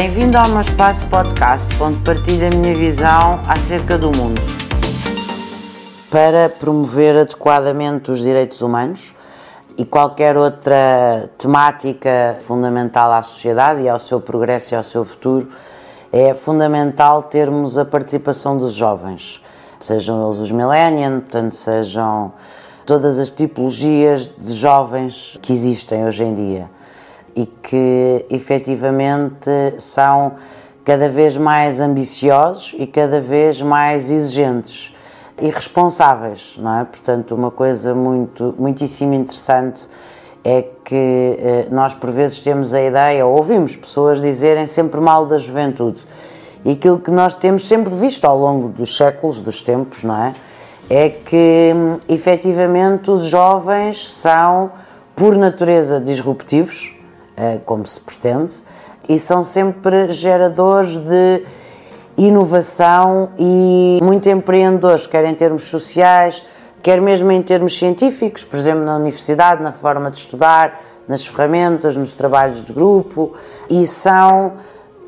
Bem-vindo ao meu espaço podcast, onde partilho a minha visão acerca do mundo. Para promover adequadamente os direitos humanos e qualquer outra temática fundamental à sociedade e ao seu progresso e ao seu futuro, é fundamental termos a participação dos jovens, sejam eles os millennials, portanto, sejam todas as tipologias de jovens que existem hoje em dia e que efetivamente são cada vez mais ambiciosos e cada vez mais exigentes e responsáveis, não é? Portanto, uma coisa muito, muitíssimo interessante é que eh, nós por vezes temos a ideia, ou ouvimos pessoas dizerem sempre mal da juventude. E aquilo que nós temos sempre visto ao longo dos séculos, dos tempos, não é? É que hum, efetivamente os jovens são, por natureza, disruptivos, como se pretende, e são sempre geradores de inovação e muito empreendedores, quer em termos sociais, quer mesmo em termos científicos, por exemplo, na universidade, na forma de estudar, nas ferramentas, nos trabalhos de grupo, e são,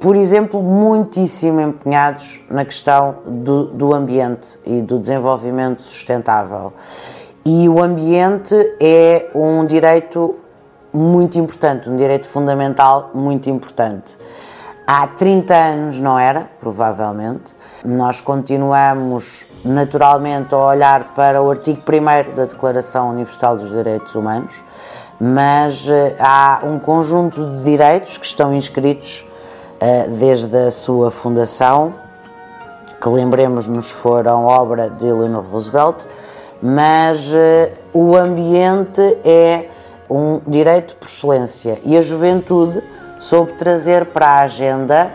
por exemplo, muitíssimo empenhados na questão do, do ambiente e do desenvolvimento sustentável. E o ambiente é um direito muito importante, um direito fundamental muito importante. Há 30 anos não era, provavelmente. Nós continuamos naturalmente a olhar para o artigo 1 da Declaração Universal dos Direitos Humanos, mas eh, há um conjunto de direitos que estão inscritos eh, desde a sua fundação, que lembremos-nos foram obra de Eleanor Roosevelt, mas eh, o ambiente é um direito por excelência e a juventude soube trazer para a agenda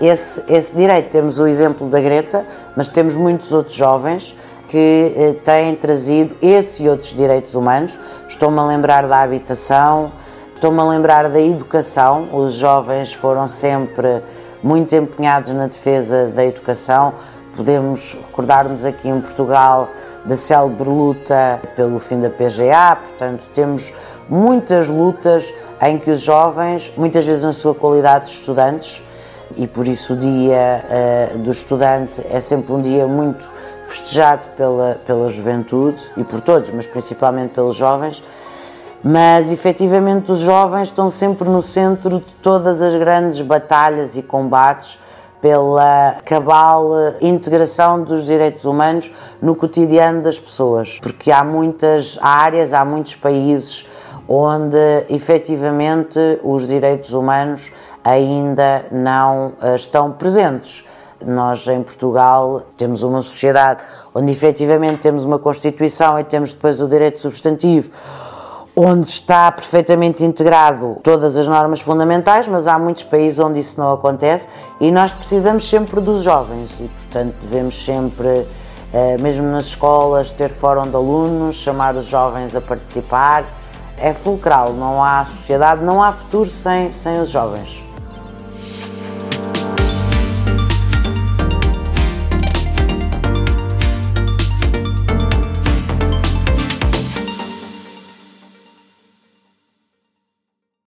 esse, esse direito. Temos o exemplo da Greta, mas temos muitos outros jovens que eh, têm trazido esse e outros direitos humanos. Estou-me a lembrar da habitação, estou-me a lembrar da educação. Os jovens foram sempre muito empenhados na defesa da educação. Podemos recordar-nos aqui em Portugal da célebre luta pelo fim da PGA, portanto, temos muitas lutas em que os jovens, muitas vezes na sua qualidade de estudantes, e por isso o dia uh, do estudante é sempre um dia muito festejado pela, pela juventude e por todos, mas principalmente pelos jovens. Mas efetivamente os jovens estão sempre no centro de todas as grandes batalhas e combates pela cabal integração dos direitos humanos no cotidiano das pessoas, porque há muitas áreas, há muitos países onde efetivamente os direitos humanos ainda não eh, estão presentes. Nós em Portugal temos uma sociedade onde efetivamente temos uma Constituição e temos depois o direito substantivo, onde está perfeitamente integrado todas as normas fundamentais, mas há muitos países onde isso não acontece e nós precisamos sempre dos jovens e, portanto, devemos sempre, eh, mesmo nas escolas, ter fórum de alunos, chamar os jovens a participar é fulcral, não há sociedade, não há futuro sem, sem os jovens.